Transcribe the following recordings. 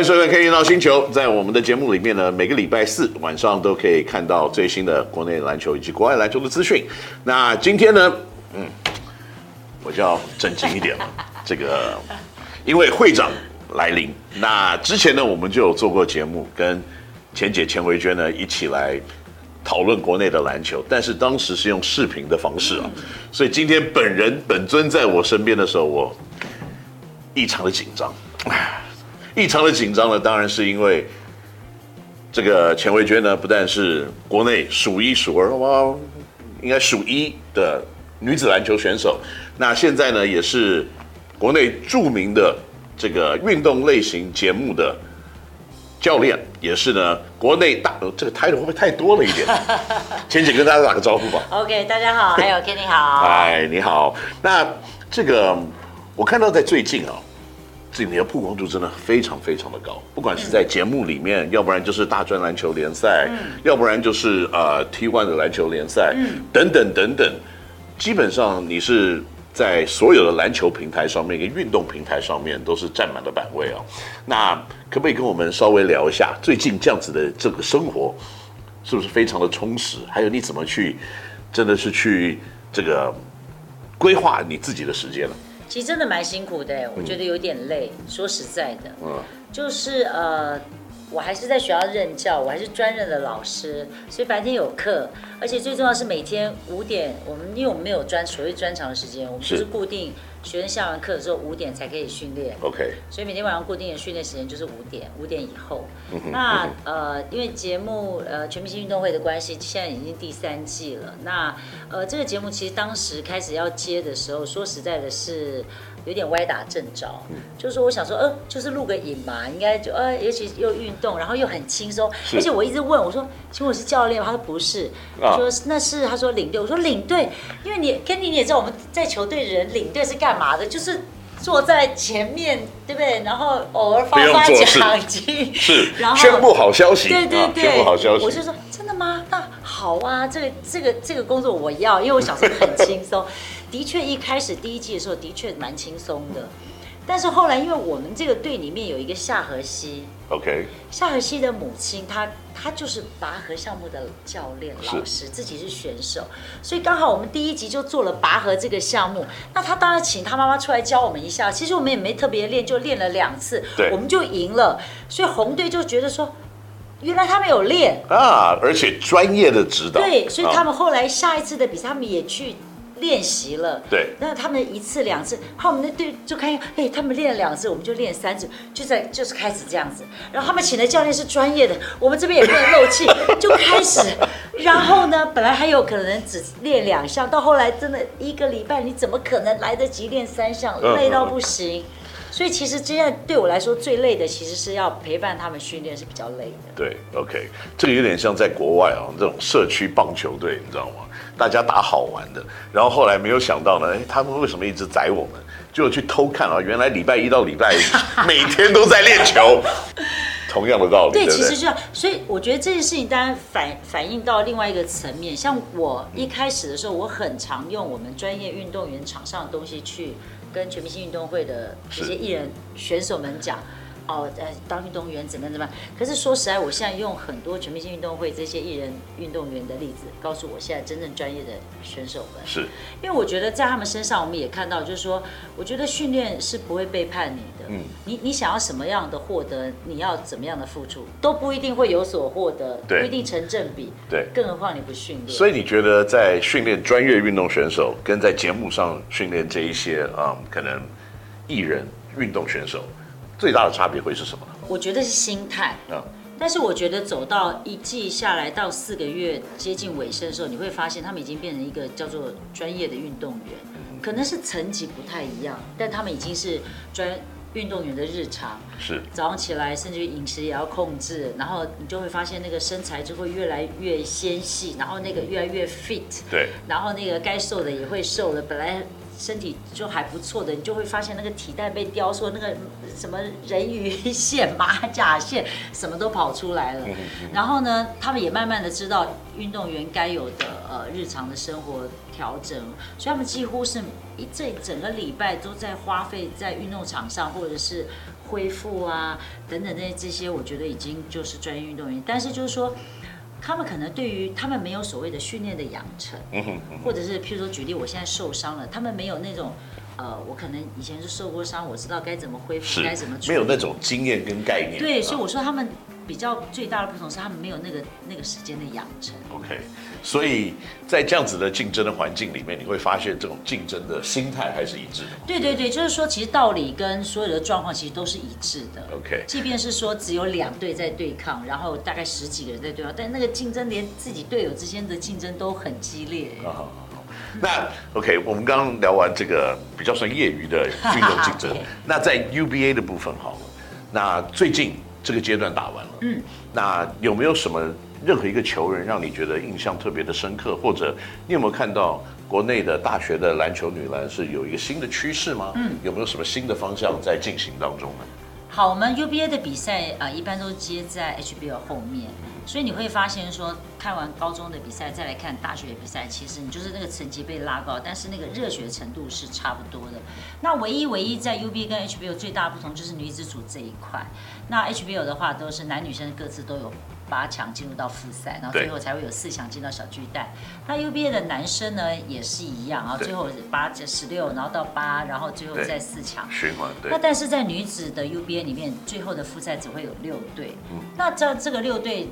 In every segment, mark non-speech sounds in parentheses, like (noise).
欢迎收看《Kenny NOW 星球》。在我们的节目里面呢，每个礼拜四晚上都可以看到最新的国内篮球以及国外篮球的资讯。那今天呢，嗯，我就要正经一点了。这个因为会长来临，那之前呢，我们就有做过节目，跟钱姐钱维娟呢一起来讨论国内的篮球，但是当时是用视频的方式啊，所以今天本人本尊在我身边的时候，我异常的紧张。(laughs) 异常的紧张呢，当然是因为这个钱维娟呢，不但是国内数一数二，哇，应该数一的女子篮球选手，那现在呢，也是国内著名的这个运动类型节目的教练，也是呢国内大这个 title 会不会太多了一点？钱姐跟大家打个招呼吧。OK，大家好，还有 Kenny 好。嗨，你好。那这个我看到在最近啊。这里面的曝光度真的非常非常的高，不管是在节目里面，嗯、要不然就是大专篮球联赛，嗯、要不然就是呃 T1 的篮球联赛，嗯、等等等等，基本上你是在所有的篮球平台上面跟运动平台上面都是占满了版位啊。那可不可以跟我们稍微聊一下最近这样子的这个生活，是不是非常的充实？还有你怎么去，真的是去这个规划你自己的时间呢？其实真的蛮辛苦的，我觉得有点累。嗯、说实在的，嗯，就是呃，我还是在学校任教，我还是专任的老师，所以白天有课，而且最重要是每天五点，我们因为我们没有专所谓专长的时间，我们就是固定。学生下完课的时候五点才可以训练，OK，所以每天晚上固定的训练时间就是五点，五点以后。那呃，因为节目呃全明星运动会的关系，现在已经第三季了。那呃，这个节目其实当时开始要接的时候，说实在的是。有点歪打正着，嗯、就是说我想说，呃，就是录个影嘛，应该就呃，尤其又运动，然后又很轻松，而且我一直问我说，请问我是教练吗？他说不是，我、说那是他说领队，我说领队，因为你跟你你也知道我们在球队的人领队是干嘛的，就是坐在前面，对不对？然后偶尔发发奖金，是，(laughs) 然后宣布好消息，对对对，宣布好消息，我就说真的吗？那好啊，这个这个这个工作我要，因为我小时候很轻松。的确，一开始第一季的时候的确蛮轻松的，但是后来因为我们这个队里面有一个夏荷西，OK，夏荷西的母亲她她就是拔河项目的教练老师，自己是选手，所以刚好我们第一集就做了拔河这个项目，那他当然请他妈妈出来教我们一下，其实我们也没特别练，就练了两次，对，我们就赢了，所以红队就觉得说，原来他们有练。啊，而且专业的指导，对，所以他们后来下一次的比赛他们也去。练习了，对，那他们一次两次，好，我们的队就看，哎，他们练了两次，我们就练三次，就在就是开始这样子。然后他们请的教练是专业的，我们这边也不能漏气，就开始。然后呢，本来还有可能只练两项，到后来真的一个礼拜，你怎么可能来得及练三项？累到不行。所以其实现在对我来说最累的，其实是要陪伴他们训练是比较累的。对，OK，这个有点像在国外啊，这种社区棒球队，你知道吗？大家打好玩的，然后后来没有想到呢，哎，他们为什么一直宰我们？就去偷看啊，原来礼拜一到礼拜五 (laughs) 每天都在练球，同样的道理。对，对对其实就这样。所以我觉得这件事情当然反反映到另外一个层面，像我一开始的时候，我很常用我们专业运动员场上的东西去。跟全明星运动会的这些艺人选手们讲，哦，呃，当运动员怎么样怎么样？可是说实在，我现在用很多全明星运动会这些艺人运动员的例子，告诉我现在真正专业的选手们，是，因为我觉得在他们身上，我们也看到，就是说，我觉得训练是不会背叛你的。嗯，你你想要什么样的获得，你要怎么样的付出，都不一定会有所获得，对不一定成正比。对，更何况你不训练。所以你觉得在训练专业运动选手，跟在节目上训练这一些啊、嗯，可能艺人运动选手，最大的差别会是什么？我觉得是心态。嗯，但是我觉得走到一季下来到四个月接近尾声的时候，你会发现他们已经变成一个叫做专业的运动员，可能是层级不太一样，但他们已经是专。运动员的日常是早上起来，甚至于饮食也要控制，然后你就会发现那个身材就会越来越纤细，然后那个越来越 fit，对，然后那个该瘦的也会瘦了。本来身体就还不错的，你就会发现那个体带被雕塑，那个什么人鱼线、马甲线，什么都跑出来了。然后呢，他们也慢慢的知道运动员该有的呃日常的生活调整，所以他们几乎是一这整个礼拜都在花费在运动场上，或者是恢复啊等等那这些，我觉得已经就是专业运动员。但是就是说。他们可能对于他们没有所谓的训练的养成，或者是譬如说举例，我现在受伤了，他们没有那种，呃，我可能以前是受过伤，我知道该怎么恢复，该怎么，没有那种经验跟概念。对，所以我说他们。比较最大的不同是他们没有那个那个时间的养成。OK，所以在这样子的竞争的环境里面，你会发现这种竞争的心态还是一致的。对对对，就是说其实道理跟所有的状况其实都是一致的。OK，即便是说只有两队在对抗，然后大概十几个人在对抗，但那个竞争连自己队友之间的竞争都很激烈。那 OK，我们刚刚聊完这个比较算业余的运动竞争，(laughs) 那在 UBA 的部分好了，那最近。这个阶段打完了，嗯，那有没有什么任何一个球员让你觉得印象特别的深刻？或者你有没有看到国内的大学的篮球女篮是有一个新的趋势吗？嗯，有没有什么新的方向在进行当中呢？好，我们 UBA 的比赛啊、一般都接在 HBO 后面。所以你会发现说，看完高中的比赛再来看大学的比赛，其实你就是那个成绩被拉高，但是那个热血程度是差不多的。那唯一唯一在 UBA 跟 HBO 最大不同就是女子组这一块。那 HBO 的话都是男女生各自都有八强进入到复赛，然后最后才会有四强进到小巨蛋。那 UBA 的男生呢也是一样啊，最后八十六，然后到八，然后最后再四强循环。那但是在女子的 UBA 里面，最后的复赛只会有六队。那这这个六队。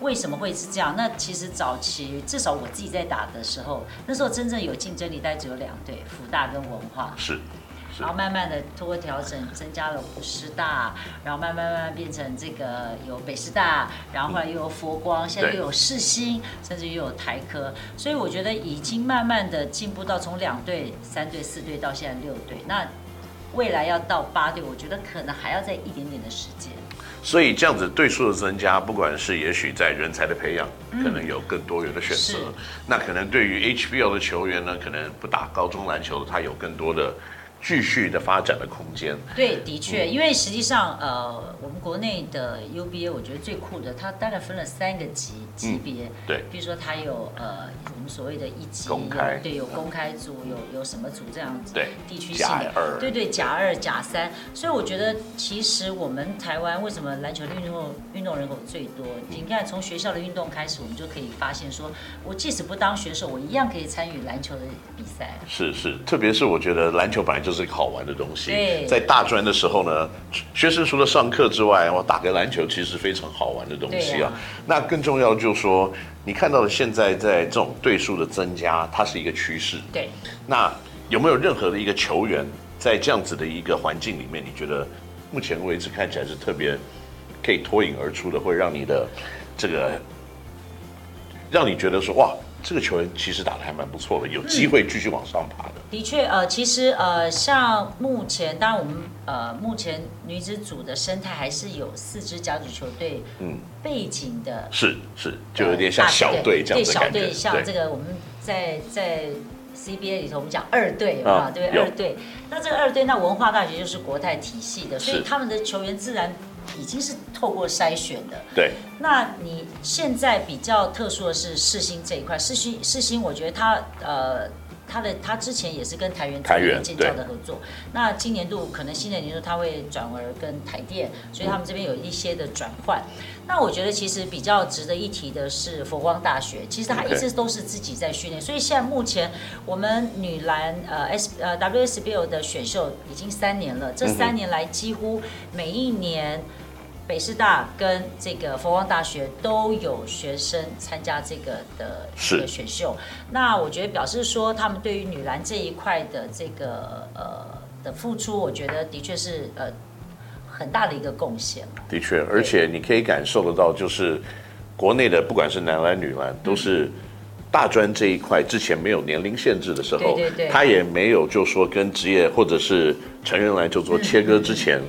为什么会是这样？那其实早期至少我自己在打的时候，那时候真正有竞争力，大概只有两队，福大跟文化。是。是然后慢慢的通过调整，增加了五师大，然后慢慢慢慢变成这个有北师大，然后后来又有佛光，嗯、现在又有世新，甚至又有台科。所以我觉得已经慢慢的进步到从两队、三队、四队到现在六队。那未来要到八队，我觉得可能还要再一点点的时间。所以这样子队数的增加，不管是也许在人才的培养，可能有更多元的选择。嗯、那可能对于 HBL 的球员呢，可能不打高中篮球，他有更多的。继续的发展的空间。对，的确，因为实际上，呃，我们国内的 UBA，我觉得最酷的，它大概分了三个级级别。对。比如说，它有呃，我们所谓的一级，公开，对，有公开组，有有什么组这样子。对。地区性。的二。对对，甲二、甲三。所以我觉得，其实我们台湾为什么篮球的运动运动人口最多？你看，从学校的运动开始，我们就可以发现说，我即使不当选手，我一样可以参与篮球的比赛。是是，特别是我觉得篮球本来就是。是一个好玩的东西，在大专的时候呢，学生除了上课之外，我打个篮球其实非常好玩的东西啊。那更重要的就是说，你看到的现在在这种对数的增加，它是一个趋势。对。那有没有任何的一个球员在这样子的一个环境里面，你觉得目前为止看起来是特别可以脱颖而出的，会让你的这个让你觉得说哇？这个球员其实打得还蛮不错的，有机会继续往上爬的。嗯、的确，呃，其实呃，像目前，当然我们呃，目前女子组的生态还是有四支甲组球队，嗯，背景的，是是，就有点像小队这样子的感觉。对，小队像这个我们在在 CBA 里头，我们讲二队啊，对，二队。那这个二队，那文化大学就是国泰体系的，所以他们的球员自然。已经是透过筛选的。对。那你现在比较特殊的是世新这一块，世新世新，我觉得他呃。他的他之前也是跟台元台元建教的合作，那今年度可能新的年度他会转而跟台电，所以他们这边有一些的转换。嗯、那我觉得其实比较值得一提的是佛光大学，其实他一直都是自己在训练，所以现在目前我们女篮呃 S 呃 WSBL 的选秀已经三年了，这三年来几乎每一年。北师大跟这个佛光大学都有学生参加这个的这个选秀，那我觉得表示说他们对于女篮这一块的这个呃的付出，我觉得的确是呃很大的一个贡献。的确，而且你可以感受得到，就是国内的不管是男篮女篮，都是大专这一块之前没有年龄限制的时候，对对对，他也没有就说跟职业或者是成人来就做切割之前。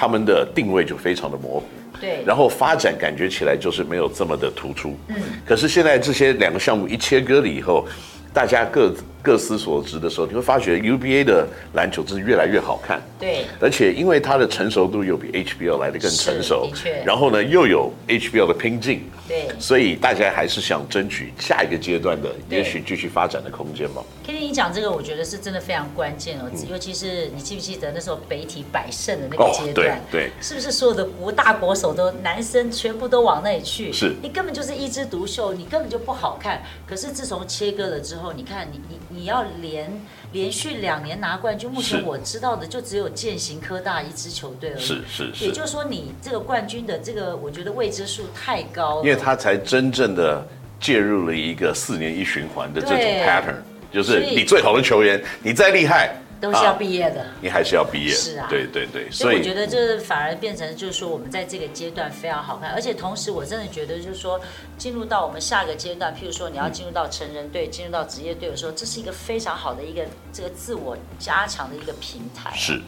他们的定位就非常的模糊，对，然后发展感觉起来就是没有这么的突出，嗯，可是现在这些两个项目一切割了以后，大家各各司所职的时候，你会发觉 UBA 的篮球真是越来越好看。对，而且因为它的成熟度又比 HBL 来的更成熟。然后呢，又有 HBL 的拼劲，对，所以大家还是想争取下一个阶段的，也许继续发展的空间嘛。你讲这个，我觉得是真的非常关键哦，尤其是你记不记得那时候北体百胜的那个阶段？哦、对，对是不是所有的国大国手都男生全部都往那里去？是，你根本就是一枝独秀，你根本就不好看。可是自从切割了之后，你看你你你要连连续两年拿冠军，目前我知道的就只有践行科大一支球队而已。是是是。也就是说，你这个冠军的这个，我觉得未知数太高了。因为他才真正的介入了一个四年一循环的这种 pattern，就是你最好的球员，你再厉害。都是要毕业的，啊，你还是要毕业。是啊，对对对，所以我觉得这反而变成就是说，我们在这个阶段非常好看，而且同时我真的觉得就是说，进入到我们下个阶段，譬如说你要进入到成人队，进入到职业队的时候，这是一个非常好的一个这个自我加强的一个平台。是。